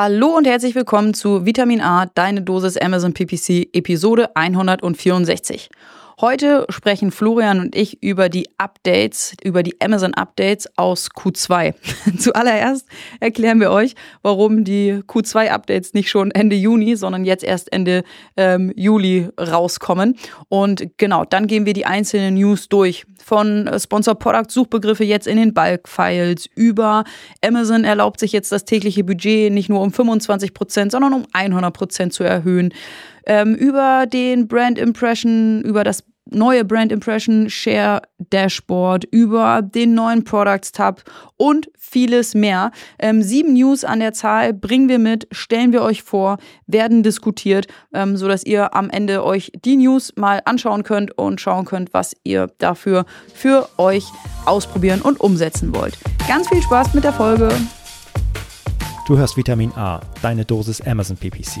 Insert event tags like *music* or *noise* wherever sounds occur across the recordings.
Hallo und herzlich willkommen zu Vitamin A, deine Dosis Amazon PPC, Episode 164. Heute sprechen Florian und ich über die Updates, über die Amazon Updates aus Q2. *laughs* Zuallererst erklären wir euch, warum die Q2 Updates nicht schon Ende Juni, sondern jetzt erst Ende ähm, Juli rauskommen. Und genau, dann gehen wir die einzelnen News durch. Von Sponsor Product Suchbegriffe jetzt in den Bulk Files über Amazon erlaubt sich jetzt das tägliche Budget nicht nur um 25 Prozent, sondern um 100 Prozent zu erhöhen ähm, über den Brand Impression, über das neue Brand Impression Share Dashboard, über den neuen Products Tab und vieles mehr. Ähm, sieben News an der Zahl bringen wir mit, stellen wir euch vor, werden diskutiert, ähm, sodass ihr am Ende euch die News mal anschauen könnt und schauen könnt, was ihr dafür für euch ausprobieren und umsetzen wollt. Ganz viel Spaß mit der Folge. Du hörst Vitamin A, deine Dosis Amazon PPC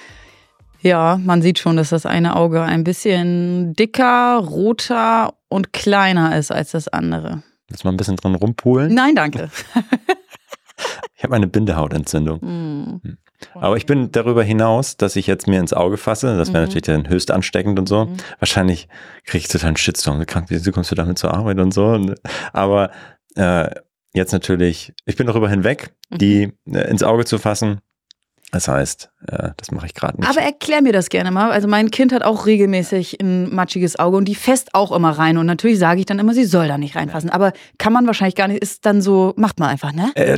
Ja, man sieht schon, dass das eine Auge ein bisschen dicker, roter und kleiner ist als das andere. Willst du mal ein bisschen dran rumpulen? Nein, danke. *laughs* ich habe eine Bindehautentzündung. Mm. Aber ich bin darüber hinaus, dass ich jetzt mir ins Auge fasse. Das wäre mhm. natürlich dann höchst ansteckend und so. Mhm. Wahrscheinlich kriege ich total einen Shitstorm. Wieso kommst du damit zur Arbeit und so? Aber äh, jetzt natürlich, ich bin darüber hinweg, mhm. die äh, ins Auge zu fassen das heißt, äh, das mache ich gerade nicht. Aber erklär mir das gerne mal. Also mein Kind hat auch regelmäßig ein matschiges Auge und die fässt auch immer rein. Und natürlich sage ich dann immer, sie soll da nicht reinfassen. Aber kann man wahrscheinlich gar nicht, ist dann so, macht man einfach, ne? Äh,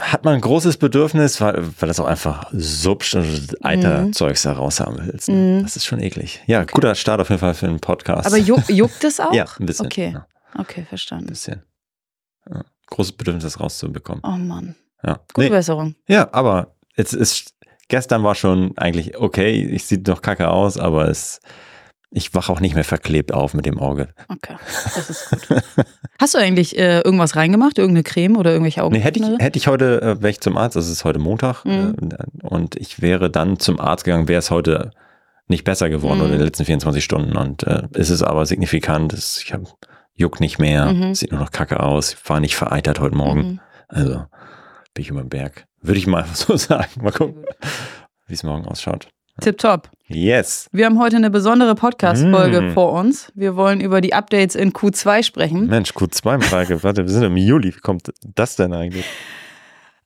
hat man ein großes Bedürfnis, weil, weil das auch einfach Eiterzeugs mhm. da raus haben willst. Ne? Mhm. Das ist schon eklig. Ja, okay. guter Start auf jeden Fall für einen Podcast. Aber juck, juckt es *laughs* auch? ja, ein bisschen. Okay, ja. okay verstanden. Ein bisschen. Ja. Großes Bedürfnis, das rauszubekommen. Oh Mann. Ja. Gute nee. Besserung. Ja, aber jetzt ist gestern war schon eigentlich okay, ich sieht noch kacke aus, aber es ich wache auch nicht mehr verklebt auf mit dem Auge. Okay, das ist gut. Hast du eigentlich äh, irgendwas reingemacht? Irgendeine Creme oder irgendwelche Augen? Nee, hätte ich, hätte ich heute, äh, wäre ich zum Arzt, also es ist heute Montag, mhm. äh, und ich wäre dann zum Arzt gegangen, wäre es heute nicht besser geworden mhm. oder in den letzten 24 Stunden. Und äh, ist es aber signifikant, ist, ich habe juckt nicht mehr, mhm. sieht nur noch kacke aus, war nicht vereitert heute Morgen. Mhm. Also bin ich über den Berg. Würde ich mal *laughs* so sagen. Mal gucken, wie es morgen ausschaut. Tipptopp. Yes. Wir haben heute eine besondere Podcast-Folge mm. vor uns. Wir wollen über die Updates in Q2 sprechen. Mensch, Q2 *laughs* Frage. Warte, wir sind im Juli. Wie kommt das denn eigentlich?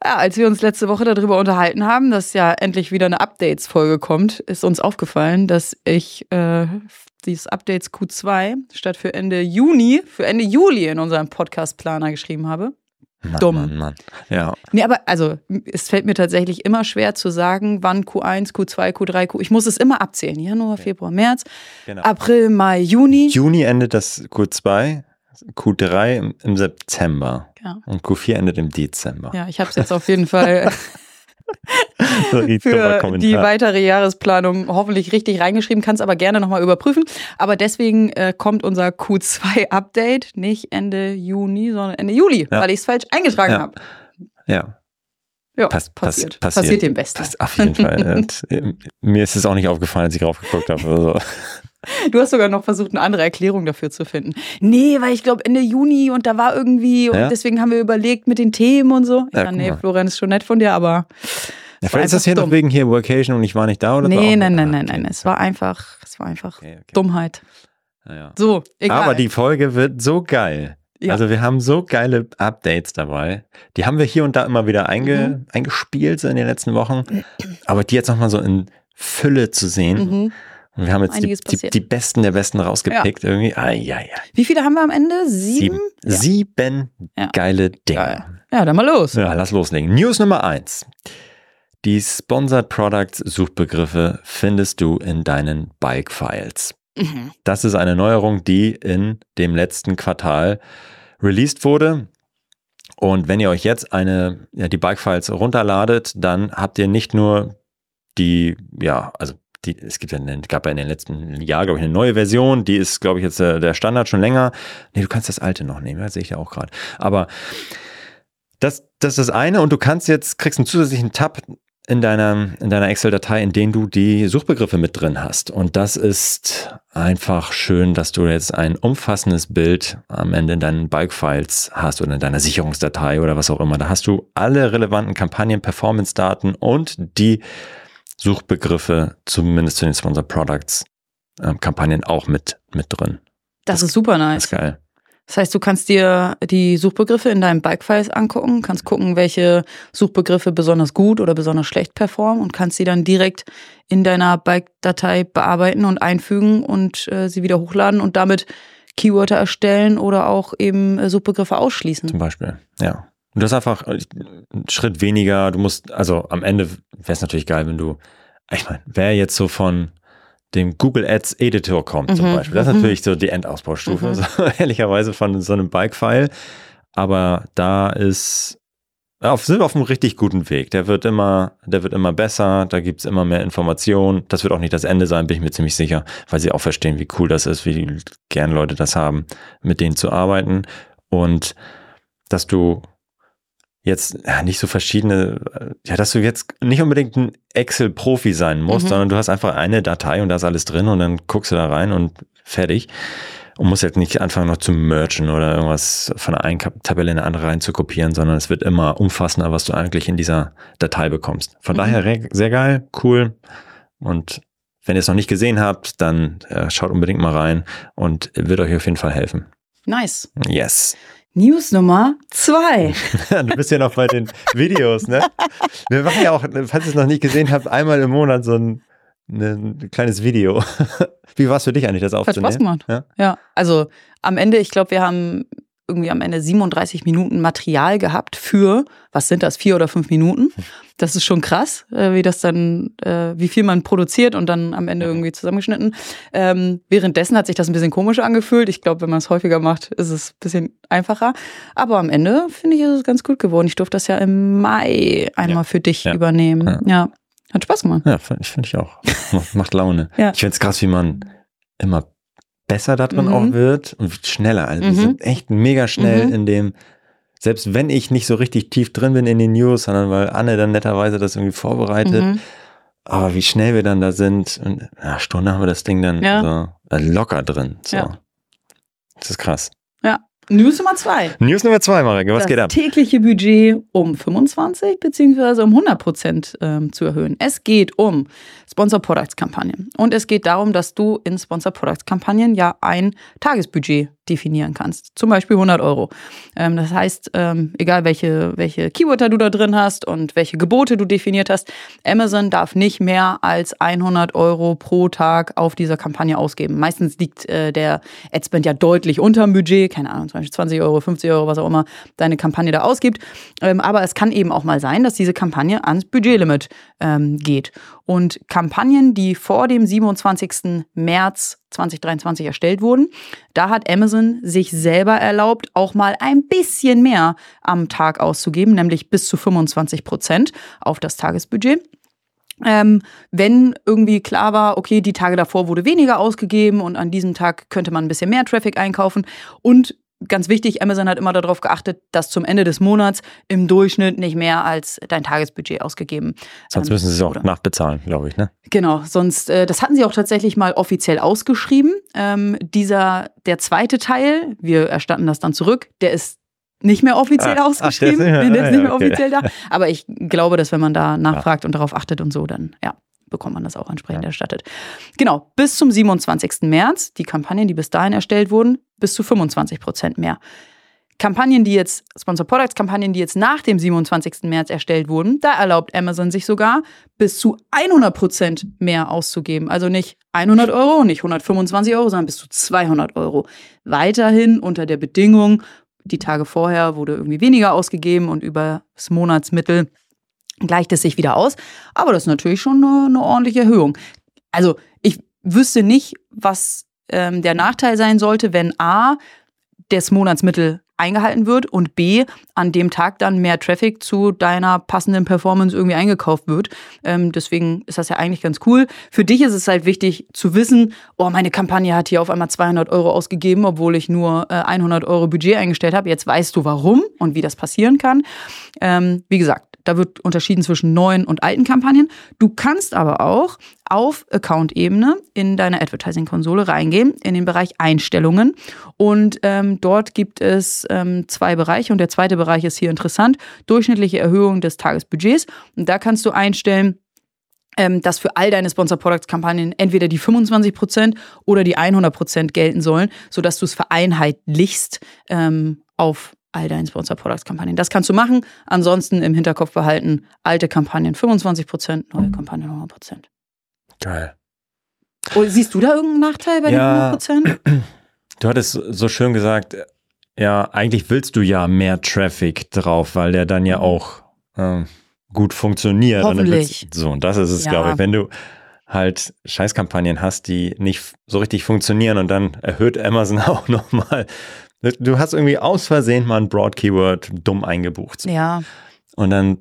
Ja, als wir uns letzte Woche darüber unterhalten haben, dass ja endlich wieder eine Updates-Folge kommt, ist uns aufgefallen, dass ich äh, dieses Updates Q2 statt für Ende Juni, für Ende Juli in unserem Podcast-Planer geschrieben habe. Mann, dumm. Mann, Mann. Ja. Nee, aber also es fällt mir tatsächlich immer schwer zu sagen, wann Q1, Q2, Q3, Q. Ich muss es immer abzählen. Januar, Februar, März, genau. April, Mai, Juni. Juni endet das Q2, Q3 im, im September. Ja. Und Q4 endet im Dezember. Ja, ich habe es jetzt auf jeden Fall *laughs* *laughs* für die weitere Jahresplanung hoffentlich richtig reingeschrieben, kannst aber gerne nochmal überprüfen. Aber deswegen äh, kommt unser Q2-Update nicht Ende Juni, sondern Ende Juli, ja. weil ich es falsch eingetragen ja. habe. Ja. Ja, pass, passiert. Pass, passiert. passiert dem Besten. Pass, auf jeden Fall. *laughs* Und, äh, mir ist es auch nicht aufgefallen, als ich drauf geguckt habe. Also. *laughs* Du hast sogar noch versucht, eine andere Erklärung dafür zu finden. Nee, weil ich glaube Ende Juni und da war irgendwie und ja? deswegen haben wir überlegt mit den Themen und so. Ja, ja nee, Florian ist schon nett von dir, aber. Ja, vielleicht ist das hier dumm. noch wegen hier Workation und ich war nicht da oder Nee, nein, nein, nein, nein. Es war einfach, es war einfach okay, okay. Dummheit. Ja. So, egal. Aber die Folge wird so geil. Ja. Also wir haben so geile Updates dabei. Die haben wir hier und da immer wieder einge, mhm. eingespielt so in den letzten Wochen. Aber die jetzt nochmal so in Fülle zu sehen. Mhm. Und wir haben jetzt die, die, die, Besten der Besten rausgepickt ja. irgendwie. Ah, ja, ja. Wie viele haben wir am Ende? Sieben? Sieben, ja. Sieben geile Dinge. Geil. Ja, dann mal los. Ja, lass loslegen. News Nummer eins. Die Sponsored Products Suchbegriffe findest du in deinen Bike Files. Mhm. Das ist eine Neuerung, die in dem letzten Quartal released wurde. Und wenn ihr euch jetzt eine, ja, die Bike Files runterladet, dann habt ihr nicht nur die, ja, also die, es gibt ja, eine, gab ja in den letzten Jahren, glaube ich, eine neue Version, die ist, glaube ich, jetzt der, der Standard schon länger. Nee, du kannst das alte noch nehmen, das sehe ich ja auch gerade. Aber das, das ist das eine und du kannst jetzt, kriegst einen zusätzlichen Tab in deiner, in deiner Excel-Datei, in denen du die Suchbegriffe mit drin hast. Und das ist einfach schön, dass du jetzt ein umfassendes Bild am Ende in deinen Bulk-Files hast oder in deiner Sicherungsdatei oder was auch immer. Da hast du alle relevanten Kampagnen, Performance-Daten und die Suchbegriffe, zumindest zu den Sponsor Products, äh, Kampagnen auch mit, mit drin. Das, das ist super nice. Das ist geil. Das heißt, du kannst dir die Suchbegriffe in deinen Bike-Files angucken, kannst gucken, welche Suchbegriffe besonders gut oder besonders schlecht performen und kannst sie dann direkt in deiner Bike-Datei bearbeiten und einfügen und äh, sie wieder hochladen und damit Keywörter erstellen oder auch eben äh, Suchbegriffe ausschließen. Zum Beispiel, ja. Und das ist einfach einen Schritt weniger. Du musst, also am Ende wäre es natürlich geil, wenn du, ich meine, wer jetzt so von dem Google Ads Editor kommt mhm. zum Beispiel. Das ist mhm. natürlich so die Endausbaustufe, mhm. *laughs* so, ehrlicherweise von so einem Bike-File. Aber da ist, auf, sind wir auf einem richtig guten Weg. Der wird immer, der wird immer besser, da gibt's immer mehr Informationen. Das wird auch nicht das Ende sein, bin ich mir ziemlich sicher, weil sie auch verstehen, wie cool das ist, wie gern Leute das haben, mit denen zu arbeiten. Und dass du jetzt nicht so verschiedene, äh, ja, dass du jetzt nicht unbedingt ein Excel-Profi sein musst, mhm. sondern du hast einfach eine Datei und da ist alles drin und dann guckst du da rein und fertig. Und musst halt nicht anfangen noch zu mergen oder irgendwas von einer einen Tabelle in eine andere rein zu kopieren, sondern es wird immer umfassender, was du eigentlich in dieser Datei bekommst. Von mhm. daher sehr geil, cool. Und wenn ihr es noch nicht gesehen habt, dann äh, schaut unbedingt mal rein und wird euch auf jeden Fall helfen. Nice. Yes. News Nummer zwei. *laughs* du bist ja noch bei den Videos, ne? Wir machen ja auch, falls ihr es noch nicht gesehen habt, einmal im Monat so ein, ein kleines Video. *laughs* Wie war es für dich eigentlich, das aufzunehmen? Hat Spaß gemacht. Ja, ja. also am Ende, ich glaube, wir haben irgendwie am Ende 37 Minuten Material gehabt für, was sind das, vier oder fünf Minuten. Das ist schon krass, äh, wie das dann, äh, wie viel man produziert und dann am Ende irgendwie zusammengeschnitten. Ähm, währenddessen hat sich das ein bisschen komisch angefühlt. Ich glaube, wenn man es häufiger macht, ist es ein bisschen einfacher. Aber am Ende finde ich, ist es ganz gut geworden. Ich durfte das ja im Mai einmal ja. für dich ja. übernehmen. Ja. ja. Hat Spaß gemacht. Ja, finde find ich auch. *laughs* Macht Laune. Ich finde es krass, wie man immer besser da drin mhm. auch wird und schneller. Also mhm. wir sind echt mega schnell mhm. in dem, selbst wenn ich nicht so richtig tief drin bin in den News, sondern weil Anne dann netterweise das irgendwie vorbereitet, mhm. aber wie schnell wir dann da sind, und eine Stunde haben wir das Ding dann ja. so locker drin. So. Ja. Das ist krass. News Nummer zwei. News Nummer zwei, Marek, was das geht ab? tägliche Budget um 25 beziehungsweise um 100 Prozent ähm, zu erhöhen. Es geht um Sponsor Products Kampagnen. Und es geht darum, dass du in Sponsor Products Kampagnen ja ein Tagesbudget definieren kannst. Zum Beispiel 100 Euro. Ähm, das heißt, ähm, egal welche, welche Keywörter du da drin hast und welche Gebote du definiert hast, Amazon darf nicht mehr als 100 Euro pro Tag auf dieser Kampagne ausgeben. Meistens liegt äh, der Adspend ja deutlich unter dem Budget, keine Ahnung, zum Beispiel 20 Euro, 50 Euro, was auch immer deine Kampagne da ausgibt. Ähm, aber es kann eben auch mal sein, dass diese Kampagne ans Budgetlimit ähm, geht. Und Kampagnen, die vor dem 27. März 2023 erstellt wurden, da hat Amazon sich selber erlaubt, auch mal ein bisschen mehr am Tag auszugeben, nämlich bis zu 25 Prozent auf das Tagesbudget. Ähm, wenn irgendwie klar war, okay, die Tage davor wurde weniger ausgegeben und an diesem Tag könnte man ein bisschen mehr Traffic einkaufen und ganz wichtig, Amazon hat immer darauf geachtet, dass zum Ende des Monats im Durchschnitt nicht mehr als dein Tagesbudget ausgegeben. Sonst müssen sie es auch nachbezahlen, glaube ich, ne? Genau, sonst, äh, das hatten sie auch tatsächlich mal offiziell ausgeschrieben. Ähm, dieser, der zweite Teil, wir erstatten das dann zurück, der ist nicht mehr offiziell ah, ausgeschrieben. Ach, der ist nicht mehr, der ist nicht mehr okay. offiziell da. Aber ich glaube, dass wenn man da nachfragt ja. und darauf achtet und so, dann ja bekommt man das auch entsprechend ja. erstattet. Genau, bis zum 27. März, die Kampagnen, die bis dahin erstellt wurden, bis zu 25 Prozent mehr. Kampagnen, die jetzt, Sponsor Products Kampagnen, die jetzt nach dem 27. März erstellt wurden, da erlaubt Amazon sich sogar bis zu 100 Prozent mehr auszugeben. Also nicht 100 Euro, nicht 125 Euro, sondern bis zu 200 Euro. Weiterhin unter der Bedingung, die Tage vorher wurde irgendwie weniger ausgegeben und über das Monatsmittel gleicht es sich wieder aus. Aber das ist natürlich schon eine, eine ordentliche Erhöhung. Also ich wüsste nicht, was ähm, der Nachteil sein sollte, wenn A, das Monatsmittel eingehalten wird und B, an dem Tag dann mehr Traffic zu deiner passenden Performance irgendwie eingekauft wird. Ähm, deswegen ist das ja eigentlich ganz cool. Für dich ist es halt wichtig zu wissen, oh, meine Kampagne hat hier auf einmal 200 Euro ausgegeben, obwohl ich nur äh, 100 Euro Budget eingestellt habe. Jetzt weißt du warum und wie das passieren kann. Ähm, wie gesagt, da wird unterschieden zwischen neuen und alten Kampagnen. Du kannst aber auch auf Account-Ebene in deine Advertising-Konsole reingehen, in den Bereich Einstellungen. Und ähm, dort gibt es ähm, zwei Bereiche und der zweite Bereich ist hier interessant. Durchschnittliche Erhöhung des Tagesbudgets. Und da kannst du einstellen, ähm, dass für all deine Sponsor Products Kampagnen entweder die 25% oder die 100% gelten sollen, sodass du es vereinheitlichst ähm, auf all deinen Sponsor Products Kampagnen. Das kannst du machen. Ansonsten im Hinterkopf behalten, alte Kampagnen 25% neue Kampagnen 100% Geil. Oh, siehst du da irgendeinen Nachteil bei ja, den 100% *clears throat* Du hattest so schön gesagt, ja, eigentlich willst du ja mehr Traffic drauf, weil der dann ja auch äh, gut funktioniert. Hoffentlich. Und so, und das ist es, ja. glaube ich. Wenn du halt Scheißkampagnen hast, die nicht so richtig funktionieren und dann erhöht Amazon *laughs* auch nochmal Du hast irgendwie aus Versehen mal ein Broad-Keyword dumm eingebucht. Ja. Und dann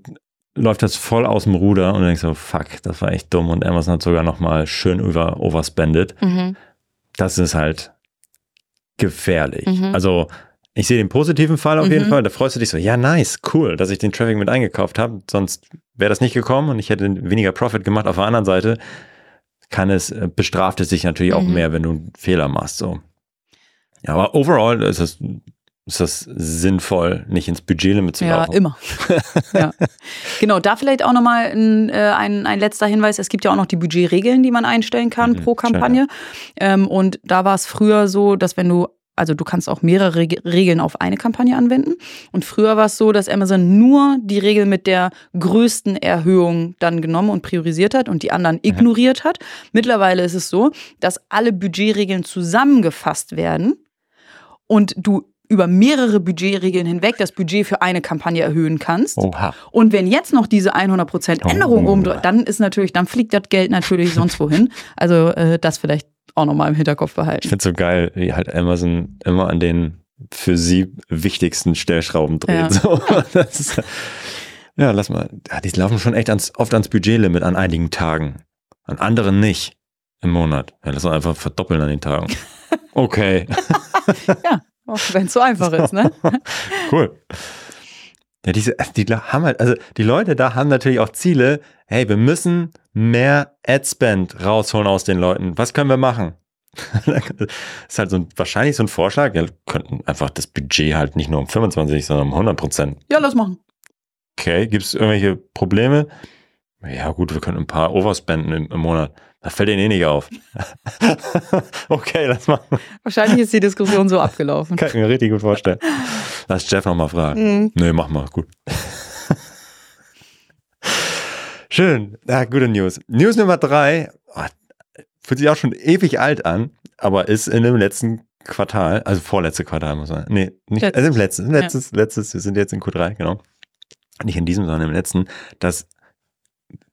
läuft das voll aus dem Ruder und du denkst so, fuck, das war echt dumm und Amazon hat sogar nochmal schön über overspendet. Mhm. Das ist halt gefährlich. Mhm. Also ich sehe den positiven Fall auf mhm. jeden Fall. Da freust du dich so, ja, nice, cool, dass ich den Traffic mit eingekauft habe. Sonst wäre das nicht gekommen und ich hätte weniger Profit gemacht. Auf der anderen Seite kann es, äh, bestraft es sich natürlich auch mhm. mehr, wenn du einen Fehler machst. So. Ja, aber overall ist das, ist das sinnvoll, nicht ins Budgetlimit zu laufen. Ja, immer. *laughs* ja. Genau, da vielleicht auch nochmal ein, äh, ein, ein letzter Hinweis. Es gibt ja auch noch die Budgetregeln, die man einstellen kann mhm, pro Kampagne. Ähm, und da war es früher so, dass wenn du also du kannst auch mehrere Regeln auf eine Kampagne anwenden. Und früher war es so, dass Amazon nur die Regel mit der größten Erhöhung dann genommen und priorisiert hat und die anderen ignoriert hat. Mittlerweile ist es so, dass alle Budgetregeln zusammengefasst werden und du über mehrere Budgetregeln hinweg das Budget für eine Kampagne erhöhen kannst. Oha. Und wenn jetzt noch diese 100% Änderung oh. oben dann ist natürlich, dann fliegt das Geld natürlich *laughs* sonst wohin. Also äh, das vielleicht auch nochmal im Hinterkopf behalten. Ich finde es so geil, wie halt Amazon immer an den für sie wichtigsten Stellschrauben dreht. Ja, so, *laughs* ist, ja lass mal. Ja, die laufen schon echt ans, oft ans Budgetlimit an einigen Tagen. An anderen nicht im Monat. Ja, lass uns einfach verdoppeln an den Tagen. *laughs* Okay. ja, wenn es so einfach ist, ne? *laughs* cool. Ja, diese, die haben halt, also die Leute da haben natürlich auch Ziele. Hey, wir müssen mehr Ad-Spend rausholen aus den Leuten. Was können wir machen? das *laughs* ist halt so ein, wahrscheinlich so ein Vorschlag. Wir könnten einfach das Budget halt nicht nur um 25, sondern um 100 Prozent. Ja, lass machen. Okay, gibt es irgendwelche Probleme? Ja, gut, wir können ein paar Overspenden im, im Monat. Das fällt Ihnen eh nicht auf. *laughs* okay, lass mal. Wahrscheinlich ist die Diskussion so abgelaufen. Kann ich mir richtig gut vorstellen. Lass Jeff nochmal fragen. Mhm. Nee, mach mal, gut. Schön. Ja, gute News. News Nummer drei. Oh, fühlt sich auch schon ewig alt an, aber ist in dem letzten Quartal, also vorletzte Quartal muss man. Nee, nicht, also im letzten, letztes, ja. letztes, wir sind jetzt in Q3, genau. Nicht in diesem, sondern im letzten, dass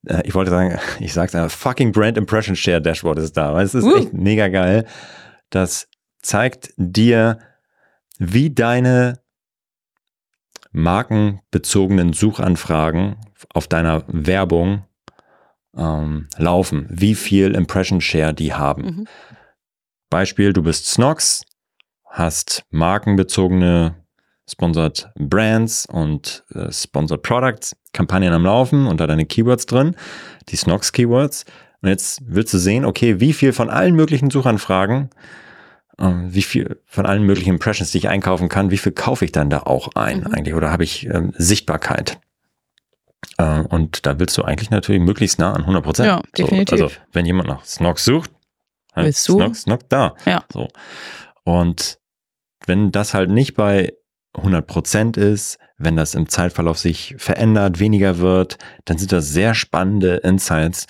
äh, ich wollte sagen, *laughs* ich sag's einfach, fucking Brand Impression Share Dashboard ist da. Es ist uh. echt mega geil. Das zeigt dir, wie deine markenbezogenen Suchanfragen auf deiner Werbung ähm, laufen, wie viel Impression Share die haben. Mhm. Beispiel, du bist Snox, hast markenbezogene Sponsored Brands und äh, Sponsored Products, Kampagnen am Laufen und da deine Keywords drin, die Snox Keywords. Und jetzt willst du sehen, okay, wie viel von allen möglichen Suchanfragen, äh, wie viel von allen möglichen Impressions, die ich einkaufen kann, wie viel kaufe ich dann da auch ein mhm. eigentlich oder habe ich ähm, Sichtbarkeit? Äh, und da willst du eigentlich natürlich möglichst nah an 100 Prozent. Ja, definitiv. So, also wenn jemand nach Snox sucht, halt willst du? Snox, Snox da. Ja. So. Und wenn das halt nicht bei 100 Prozent ist, wenn das im Zeitverlauf sich verändert, weniger wird, dann sind das sehr spannende Insights,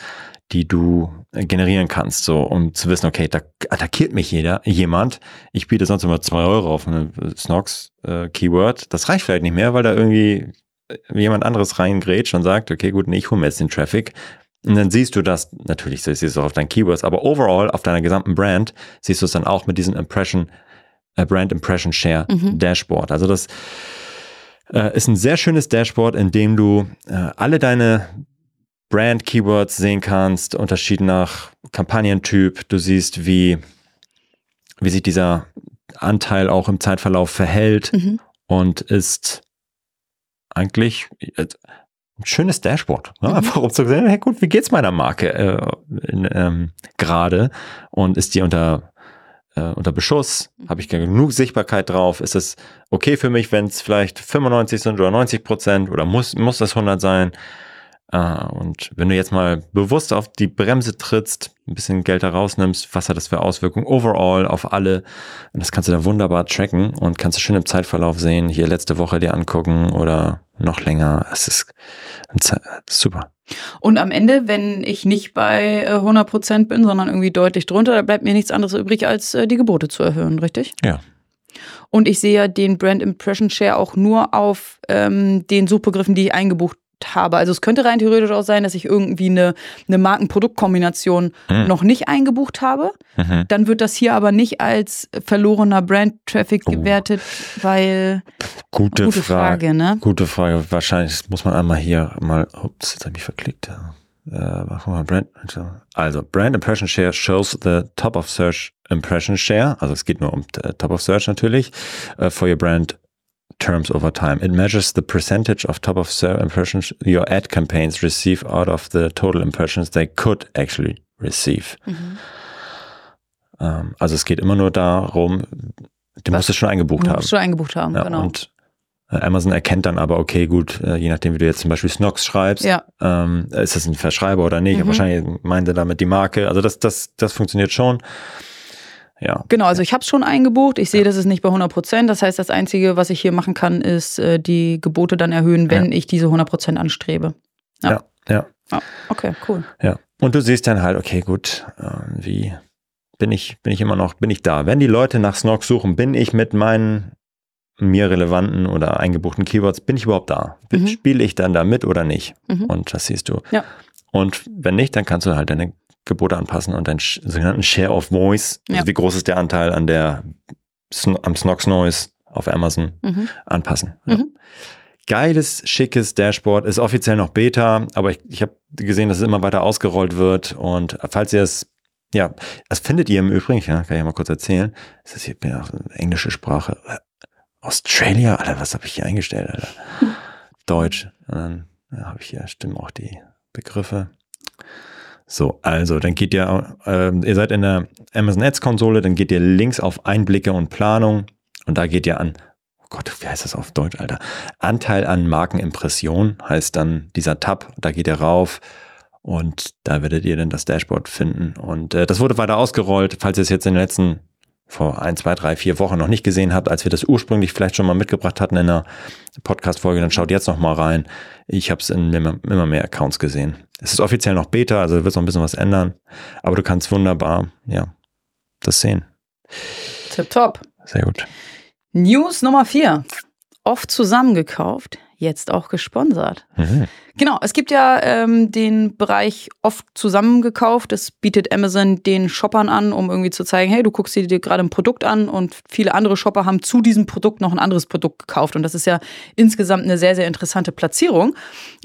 die du generieren kannst, so um zu wissen, okay, da attackiert mich jeder, jemand. Ich biete sonst immer zwei Euro auf eine Snox äh. Das reicht vielleicht nicht mehr, weil da irgendwie jemand anderes reingrätscht und sagt, okay, gut, nee, ich hole mir jetzt den Traffic. Und dann siehst du das, natürlich siehst du es auch auf deinen Keywords, aber overall auf deiner gesamten Brand siehst du es dann auch mit diesen Impression Brand Impression Share mhm. Dashboard. Also das äh, ist ein sehr schönes Dashboard, in dem du äh, alle deine Brand Keywords sehen kannst, Unterschied nach Kampagnentyp. Du siehst, wie, wie sich dieser Anteil auch im Zeitverlauf verhält mhm. und ist eigentlich äh, ein schönes Dashboard. Ne? Mhm. Einfach um zu sehen, hey gut, wie geht's meiner Marke äh, ähm, gerade und ist die unter äh, unter Beschuss? Mhm. Habe ich genug Sichtbarkeit drauf? Ist es okay für mich, wenn es vielleicht 95 sind oder 90 Prozent oder muss muss das 100 sein? Äh, und wenn du jetzt mal bewusst auf die Bremse trittst, ein bisschen Geld da rausnimmst, was hat das für Auswirkungen overall auf alle? Und das kannst du da wunderbar tracken und kannst du schön im Zeitverlauf sehen, hier letzte Woche dir angucken oder noch länger. Es ist super. Und am Ende, wenn ich nicht bei 100 äh, Prozent bin, sondern irgendwie deutlich drunter, da bleibt mir nichts anderes übrig, als äh, die Gebote zu erhöhen, richtig? Ja. Und ich sehe ja den Brand Impression Share auch nur auf ähm, den Suchbegriffen, die ich eingebucht habe. Also es könnte rein theoretisch auch sein, dass ich irgendwie eine, eine Marken-Produkt-Kombination mhm. noch nicht eingebucht habe. Mhm. Dann wird das hier aber nicht als verlorener Brand-Traffic oh. gewertet, weil gute, gute Frage, Frage, ne? Gute Frage. Wahrscheinlich muss man einmal hier mal, ups, jetzt habe ich verklickt. Äh, mal Brand, also Brand Impression Share shows the top of search impression share. Also es geht nur um äh, top of search natürlich uh, for your brand terms over time. It measures the percentage of top of search impressions your ad campaigns receive out of the total impressions they could actually receive. Mhm. Ähm, also es geht immer nur darum, du musst es schon eingebucht haben. Schon eingebucht haben, ja, genau. Und äh, Amazon erkennt dann aber, okay, gut, äh, je nachdem, wie du jetzt zum Beispiel Snox schreibst, ja. ähm, ist das ein Verschreiber oder nicht? Mhm. Wahrscheinlich meint er damit die Marke. Also das, das, das funktioniert schon. Ja. Genau, also ich habe es schon eingebucht. Ich sehe, ja. das ist nicht bei 100 Prozent. Das heißt, das Einzige, was ich hier machen kann, ist äh, die Gebote dann erhöhen, wenn ja. ich diese 100 Prozent anstrebe. Ja. ja, ja. Okay, cool. Ja. Und du siehst dann halt, okay, gut, äh, wie bin ich, bin ich immer noch, bin ich da? Wenn die Leute nach Snog suchen, bin ich mit meinen mir relevanten oder eingebuchten Keywords, bin ich überhaupt da? Mhm. Spiele ich dann da mit oder nicht? Mhm. Und das siehst du. Ja. Und wenn nicht, dann kannst du halt deine Gebote anpassen und deinen sogenannten Share of Voice, also ja. wie groß ist der Anteil an der am Snox Noise auf Amazon mhm. anpassen. Ja. Mhm. Geiles, schickes Dashboard, ist offiziell noch Beta, aber ich, ich habe gesehen, dass es immer weiter ausgerollt wird und falls ihr es ja, das findet ihr im Übrigen, ja, kann ich mal kurz erzählen. Das ist hier ja, englische Sprache. Australia, Alter, was habe ich hier eingestellt, Alter? *laughs* Deutsch. Und dann ja, habe ich hier, stimmen auch die Begriffe. So, also dann geht ihr, äh, ihr seid in der Amazon Ads Konsole, dann geht ihr links auf Einblicke und Planung und da geht ihr an, oh Gott, wie heißt das auf Deutsch, Alter? Anteil an Markenimpression heißt dann dieser Tab, da geht ihr rauf und da werdet ihr dann das Dashboard finden und äh, das wurde weiter ausgerollt, falls ihr es jetzt in den letzten vor ein, zwei, drei, vier Wochen noch nicht gesehen habt, als wir das ursprünglich vielleicht schon mal mitgebracht hatten in einer Podcast-Folge, dann schaut jetzt noch mal rein. Ich habe es in immer, immer mehr Accounts gesehen. Es ist offiziell noch Beta, also wird noch ein bisschen was ändern, aber du kannst wunderbar, ja, das sehen. Tip top. Sehr gut. News Nummer vier. Oft zusammengekauft, jetzt auch gesponsert. Mhm. Genau, es gibt ja ähm, den Bereich oft zusammengekauft. Das bietet Amazon den Shoppern an, um irgendwie zu zeigen, hey, du guckst dir gerade ein Produkt an und viele andere Shopper haben zu diesem Produkt noch ein anderes Produkt gekauft. Und das ist ja insgesamt eine sehr, sehr interessante Platzierung,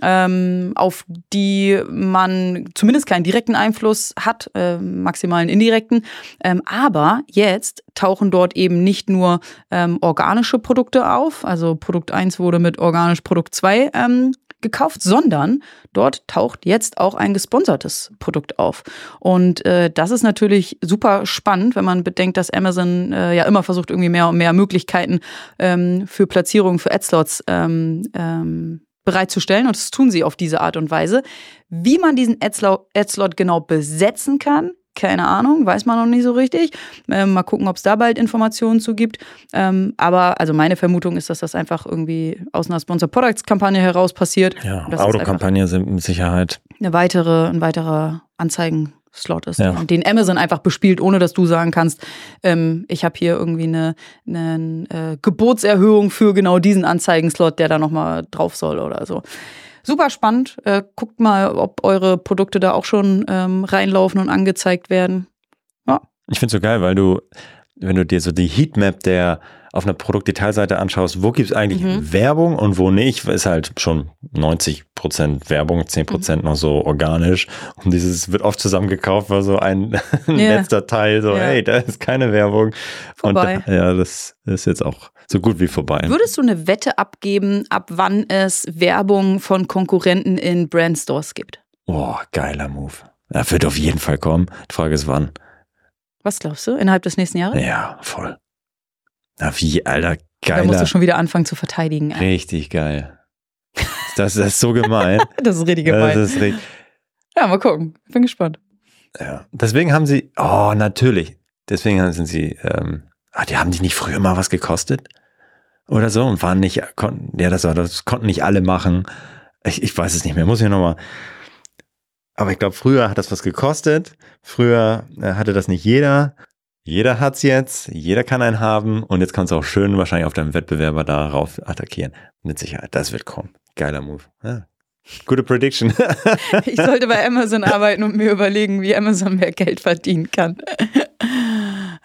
ähm, auf die man zumindest keinen direkten Einfluss hat, äh, maximalen indirekten. Ähm, aber jetzt tauchen dort eben nicht nur ähm, organische Produkte auf, also Produkt 1 wurde mit organisch Produkt 2 ähm, gekauft, sondern dort taucht jetzt auch ein gesponsertes Produkt auf. Und äh, das ist natürlich super spannend, wenn man bedenkt, dass Amazon äh, ja immer versucht, irgendwie mehr und mehr Möglichkeiten ähm, für Platzierungen, für Adslots ähm, ähm, bereitzustellen. Und das tun sie auf diese Art und Weise. Wie man diesen Adslot genau besetzen kann, keine Ahnung, weiß man noch nicht so richtig. Ähm, mal gucken, ob es da bald Informationen zu gibt. Ähm, aber also meine Vermutung ist, dass das einfach irgendwie aus einer Sponsor Products Kampagne heraus passiert. Ja, Autokampagne sind mit Sicherheit. Eine weitere, ein weiterer Anzeigen-Slot ist, ja. den Amazon einfach bespielt, ohne dass du sagen kannst, ähm, ich habe hier irgendwie eine, eine äh, Geburtserhöhung für genau diesen Anzeigen-Slot, der da nochmal drauf soll oder so super spannend. Äh, guckt mal, ob eure Produkte da auch schon ähm, reinlaufen und angezeigt werden. Ja. Ich finde es so geil, weil du wenn du dir so die Heatmap der auf einer Produktdetailseite anschaust, wo gibt es eigentlich mhm. Werbung und wo nicht, ist halt schon 90 Prozent Werbung, 10 Prozent mhm. noch so organisch. Und dieses wird oft zusammengekauft, war so ein *laughs* yeah. letzter Teil, so, ja. hey, da ist keine Werbung. Vorbei. Und ja, das ist jetzt auch so gut wie vorbei. Würdest du eine Wette abgeben, ab wann es Werbung von Konkurrenten in Brandstores gibt? Boah, geiler Move. Er wird auf jeden Fall kommen. Die Frage ist wann. Was glaubst du? Innerhalb des nächsten Jahres? Ja, voll. Na wie, Alter, geil. Da musst du schon wieder anfangen zu verteidigen. Richtig geil. Das, das ist so gemein. *laughs* das ist richtig gemein. Ist richtig. Ja, mal gucken. Bin gespannt. Ja. Deswegen haben sie, oh, natürlich. Deswegen sind sie, ähm, ah, die haben die nicht früher mal was gekostet? Oder so und waren nicht, konnten, ja, das, war, das konnten nicht alle machen. Ich, ich weiß es nicht mehr, muss ich nochmal. Aber ich glaube, früher hat das was gekostet. Früher äh, hatte das nicht jeder. Jeder hat's jetzt, jeder kann einen haben und jetzt kannst du auch schön wahrscheinlich auf deinem Wettbewerber darauf attackieren. Mit Sicherheit, das wird kommen. Geiler Move. Ja. Gute Prediction. *laughs* ich sollte bei Amazon *laughs* arbeiten und mir überlegen, wie Amazon mehr Geld verdienen kann.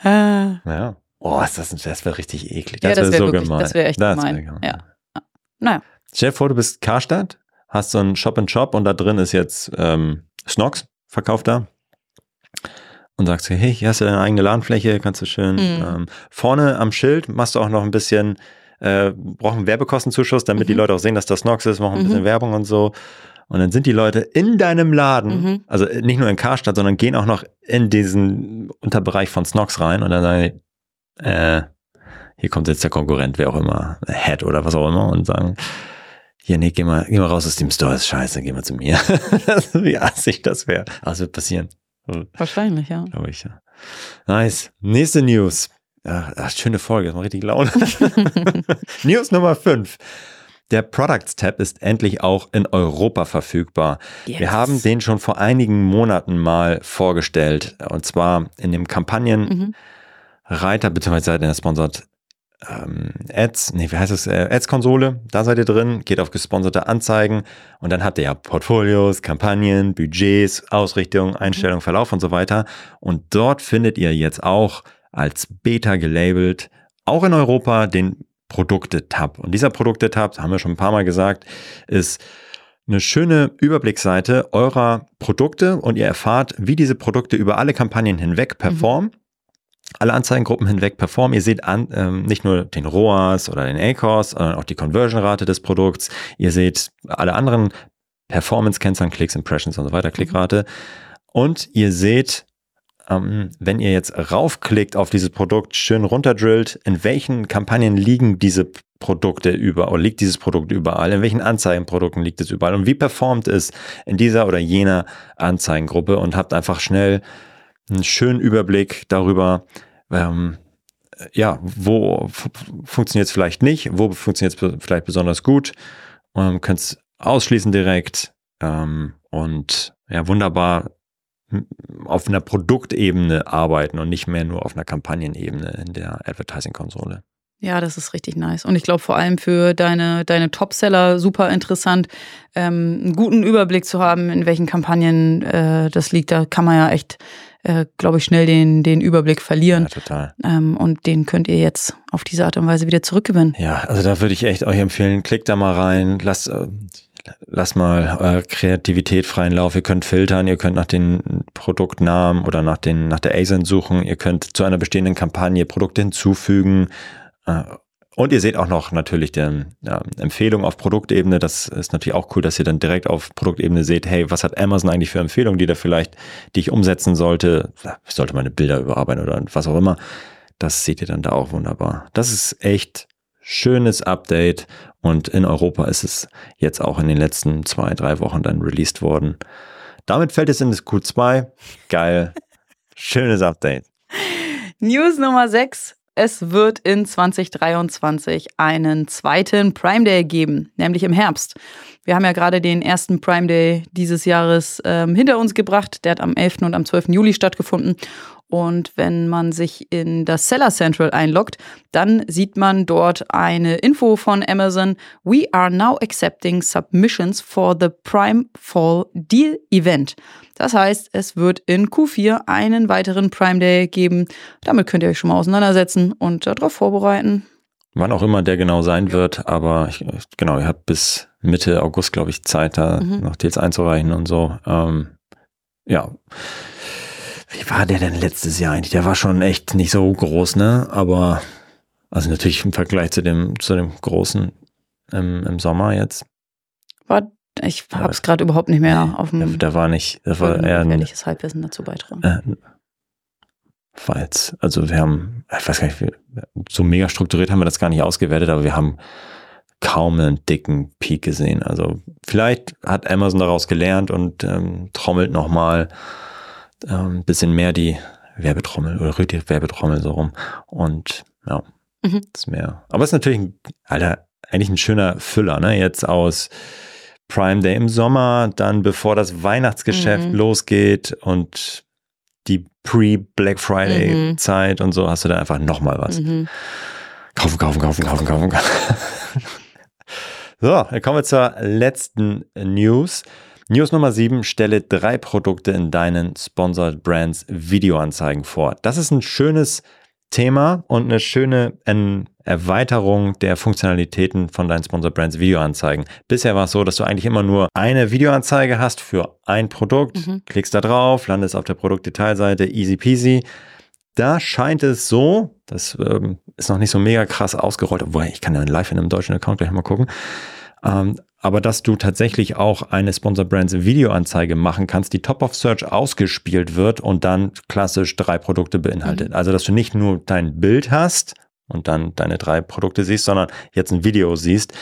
ja. Oh, ist das, das wäre richtig eklig. Das, ja, wäre wär so wirklich, gemein. Das wäre echt das gemein. Wär gemein. Ja. Naja. Stell dir vor, du bist Karstadt, hast so einen Shop-in-Shop und da drin ist jetzt ähm, Snox verkauft da und sagst, hey, hier hast du deine eigene Ladenfläche, kannst du schön. Mhm. Ähm, vorne am Schild machst du auch noch ein bisschen, äh, brauchen Werbekostenzuschuss, damit mhm. die Leute auch sehen, dass das Nox ist, machen ein mhm. bisschen Werbung und so. Und dann sind die Leute in deinem Laden, mhm. also nicht nur in Karstadt, sondern gehen auch noch in diesen Unterbereich von Snox rein und dann sagen, äh, hier kommt jetzt der Konkurrent, wer auch immer, Head oder was auch immer und sagen, hier, nee, geh mal, geh mal raus aus dem Store, ist scheiße, geh mal zu mir. *laughs* Wie assig das wäre. Aber es wird passieren. Wahrscheinlich, ja. Glaube ich, ja. Nice. Nächste News. Ach, ach, schöne Folge, das macht richtig Laune. *laughs* News Nummer 5. Der Products Tab ist endlich auch in Europa verfügbar. Yes. Wir haben den schon vor einigen Monaten mal vorgestellt. Und zwar in dem Kampagnenreiter, mhm. Beziehungsweise der sponsert ähm, Ads, nee, wie heißt es, äh, Ads-Konsole, da seid ihr drin, geht auf gesponserte Anzeigen und dann habt ihr ja Portfolios, Kampagnen, Budgets, Ausrichtung, Einstellung, mhm. Verlauf und so weiter. Und dort findet ihr jetzt auch als Beta gelabelt, auch in Europa, den Produkte-Tab. Und dieser Produkte-Tab, haben wir schon ein paar Mal gesagt, ist eine schöne Überblicksseite eurer Produkte und ihr erfahrt, wie diese Produkte über alle Kampagnen hinweg performen. Mhm alle Anzeigengruppen hinweg performen. Ihr seht an, ähm, nicht nur den ROAS oder den ACOS, sondern auch die Conversion-Rate des Produkts. Ihr seht alle anderen Performance-Kennzahlen, Klicks, Impressions und so weiter, Klickrate. Und ihr seht, ähm, wenn ihr jetzt raufklickt auf dieses Produkt, schön runterdrillt, in welchen Kampagnen liegen diese Produkte über oder liegt dieses Produkt überall, in welchen Anzeigenprodukten liegt es überall und wie performt es in dieser oder jener Anzeigengruppe und habt einfach schnell einen schönen Überblick darüber, ähm, ja, wo funktioniert es vielleicht nicht, wo funktioniert es vielleicht besonders gut. Ähm, Könnt es ausschließen direkt ähm, und ja, wunderbar auf einer Produktebene arbeiten und nicht mehr nur auf einer Kampagnenebene in der Advertising-Konsole. Ja, das ist richtig nice. Und ich glaube vor allem für deine, deine Topseller super interessant, ähm, einen guten Überblick zu haben, in welchen Kampagnen äh, das liegt. Da kann man ja echt äh, glaube ich, schnell den, den Überblick verlieren. Ja, total. Ähm, und den könnt ihr jetzt auf diese Art und Weise wieder zurückgewinnen. Ja, also da würde ich echt euch empfehlen, klickt da mal rein, lasst, äh, lasst mal eure Kreativität freien Lauf. Ihr könnt filtern, ihr könnt nach den Produktnamen oder nach, den, nach der ASIN suchen, ihr könnt zu einer bestehenden Kampagne Produkte hinzufügen. Äh, und ihr seht auch noch natürlich die ja, Empfehlung auf Produktebene. Das ist natürlich auch cool, dass ihr dann direkt auf Produktebene seht, hey, was hat Amazon eigentlich für Empfehlungen, die da vielleicht, die ich umsetzen sollte? Sollte meine Bilder überarbeiten oder was auch immer. Das seht ihr dann da auch wunderbar. Das ist echt schönes Update und in Europa ist es jetzt auch in den letzten zwei, drei Wochen dann released worden. Damit fällt es in das Q2. Geil. Schönes Update. News Nummer 6 es wird in 2023 einen zweiten Prime Day geben, nämlich im Herbst. Wir haben ja gerade den ersten Prime Day dieses Jahres ähm, hinter uns gebracht. Der hat am 11. und am 12. Juli stattgefunden. Und wenn man sich in das Seller Central einloggt, dann sieht man dort eine Info von Amazon. We are now accepting submissions for the Prime Fall Deal Event. Das heißt, es wird in Q4 einen weiteren Prime Day geben. Damit könnt ihr euch schon mal auseinandersetzen und darauf vorbereiten. Wann auch immer der genau sein wird, aber ich, genau, ihr habt bis Mitte August, glaube ich, Zeit, da mhm. noch Deals einzureichen und so. Ähm, ja. War der denn letztes Jahr eigentlich? Der war schon echt nicht so groß, ne? Aber, also natürlich im Vergleich zu dem, zu dem großen im, im Sommer jetzt. War, ich habe es gerade überhaupt nicht mehr auf dem. Der, war nicht, das war eher ein ehrliches Halbwissen dazu beitragen. Äh, falls, also wir haben, ich weiß gar nicht, so mega strukturiert haben wir das gar nicht ausgewertet, aber wir haben kaum einen dicken Peak gesehen. Also vielleicht hat Amazon daraus gelernt und ähm, trommelt nochmal ähm, bisschen mehr die Werbetrommel oder rührt die Werbetrommel so rum. Und ja, mhm. ist mehr. Aber es ist natürlich, ein, Alter, eigentlich ein schöner Füller, ne? Jetzt aus Prime Day im Sommer, dann bevor das Weihnachtsgeschäft mhm. losgeht und die Pre-Black Friday mhm. Zeit und so, hast du da einfach nochmal was. Mhm. Kaufen, kaufen, kaufen, kaufen, kaufen. *laughs* so, dann kommen wir zur letzten News. News Nummer 7, stelle drei Produkte in deinen Sponsored Brands Videoanzeigen vor. Das ist ein schönes Thema und eine schöne Erweiterung der Funktionalitäten von deinen Sponsored Brands Videoanzeigen. Bisher war es so, dass du eigentlich immer nur eine Videoanzeige hast für ein Produkt, mhm. klickst da drauf, landest auf der Produktdetailseite, easy peasy. Da scheint es so, das ähm, ist noch nicht so mega krass ausgerollt, obwohl ich kann ja live in einem deutschen Account gleich mal gucken, ähm, aber dass du tatsächlich auch eine Sponsor Brands Videoanzeige machen kannst, die Top of Search ausgespielt wird und dann klassisch drei Produkte beinhaltet. Mhm. Also, dass du nicht nur dein Bild hast und dann deine drei Produkte siehst, sondern jetzt ein Video siehst,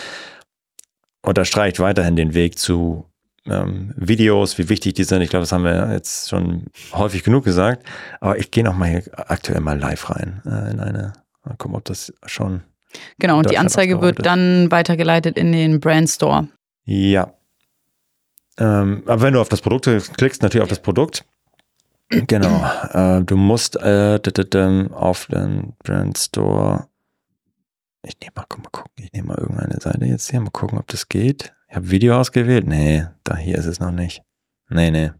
unterstreicht weiterhin den Weg zu ähm, Videos, wie wichtig die sind. Ich glaube, das haben wir jetzt schon häufig genug gesagt. Aber ich gehe noch mal hier aktuell mal live rein äh, in eine. Mal gucken, ob das schon Genau, und die Anzeige wird dann weitergeleitet in den Brand Store. Ja. Ähm, aber wenn du auf das Produkt klickst, natürlich auf das Produkt. Genau. Äh, du musst äh, auf den Brand Store. Ich nehme mal, guck mal gucken. Ich nehme mal irgendeine Seite jetzt hier. Mal gucken, ob das geht. Ich habe Video ausgewählt. Nee, da hier ist es noch nicht. Nee, nee.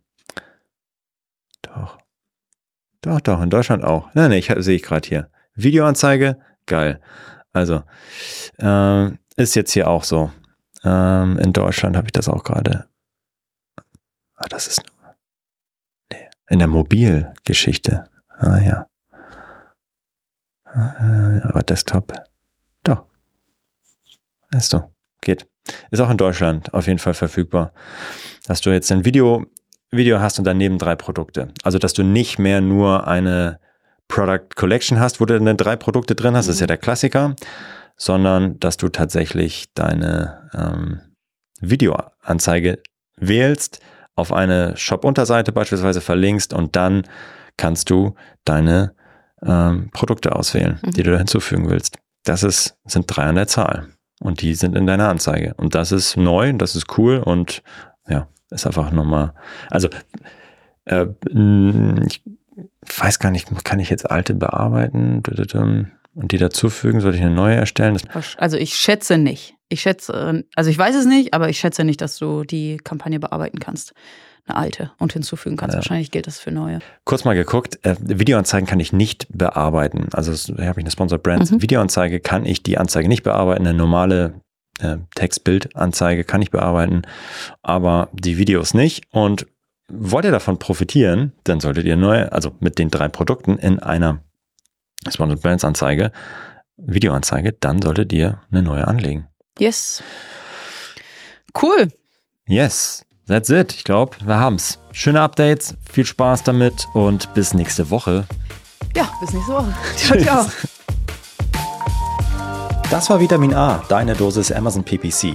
Doch. Doch, doch, in Deutschland auch. Nee, nee, ich sehe ich gerade hier. Videoanzeige, geil. Also, äh, ist jetzt hier auch so. Ähm, in Deutschland habe ich das auch gerade. Ah, das ist nee, in der Mobilgeschichte. Ah ja. Äh, aber Desktop. Doch. Ist so. Geht. Ist auch in Deutschland auf jeden Fall verfügbar. Dass du jetzt ein Video, Video hast und daneben drei Produkte. Also, dass du nicht mehr nur eine Product Collection hast, wo du dann drei Produkte drin hast, mhm. das ist ja mhm. der Klassiker, sondern dass du tatsächlich deine ähm, Videoanzeige wählst, auf eine Shop-Unterseite beispielsweise verlinkst und dann kannst du deine ähm, Produkte auswählen, mhm. die du da hinzufügen willst. Das ist, sind drei an der Zahl und die sind in deiner Anzeige. Und das ist neu, das ist cool und ja, ist einfach nochmal, also äh, ich weiß gar nicht, kann ich jetzt alte bearbeiten und die dazufügen? Soll ich eine neue erstellen? Also ich schätze nicht. Ich schätze, also ich weiß es nicht, aber ich schätze nicht, dass du die Kampagne bearbeiten kannst. Eine alte und hinzufügen kannst. Ja. Wahrscheinlich gilt das für neue. Kurz mal geguckt, äh, Videoanzeigen kann ich nicht bearbeiten. Also hier habe ich eine Sponsored Brands. Mhm. Videoanzeige kann ich die Anzeige nicht bearbeiten. Eine normale äh, Textbildanzeige kann ich bearbeiten, aber die Videos nicht. Und wollt ihr davon profitieren, dann solltet ihr neue, also mit den drei Produkten in einer Sponsored Brands Anzeige, Videoanzeige, dann solltet ihr eine neue anlegen. Yes. Cool. Yes. That's it. Ich glaube, wir haben's. Schöne Updates, viel Spaß damit und bis nächste Woche. Ja, bis nächste Woche. *laughs* Ciao, ciao. Das war Vitamin A, deine Dosis Amazon PPC.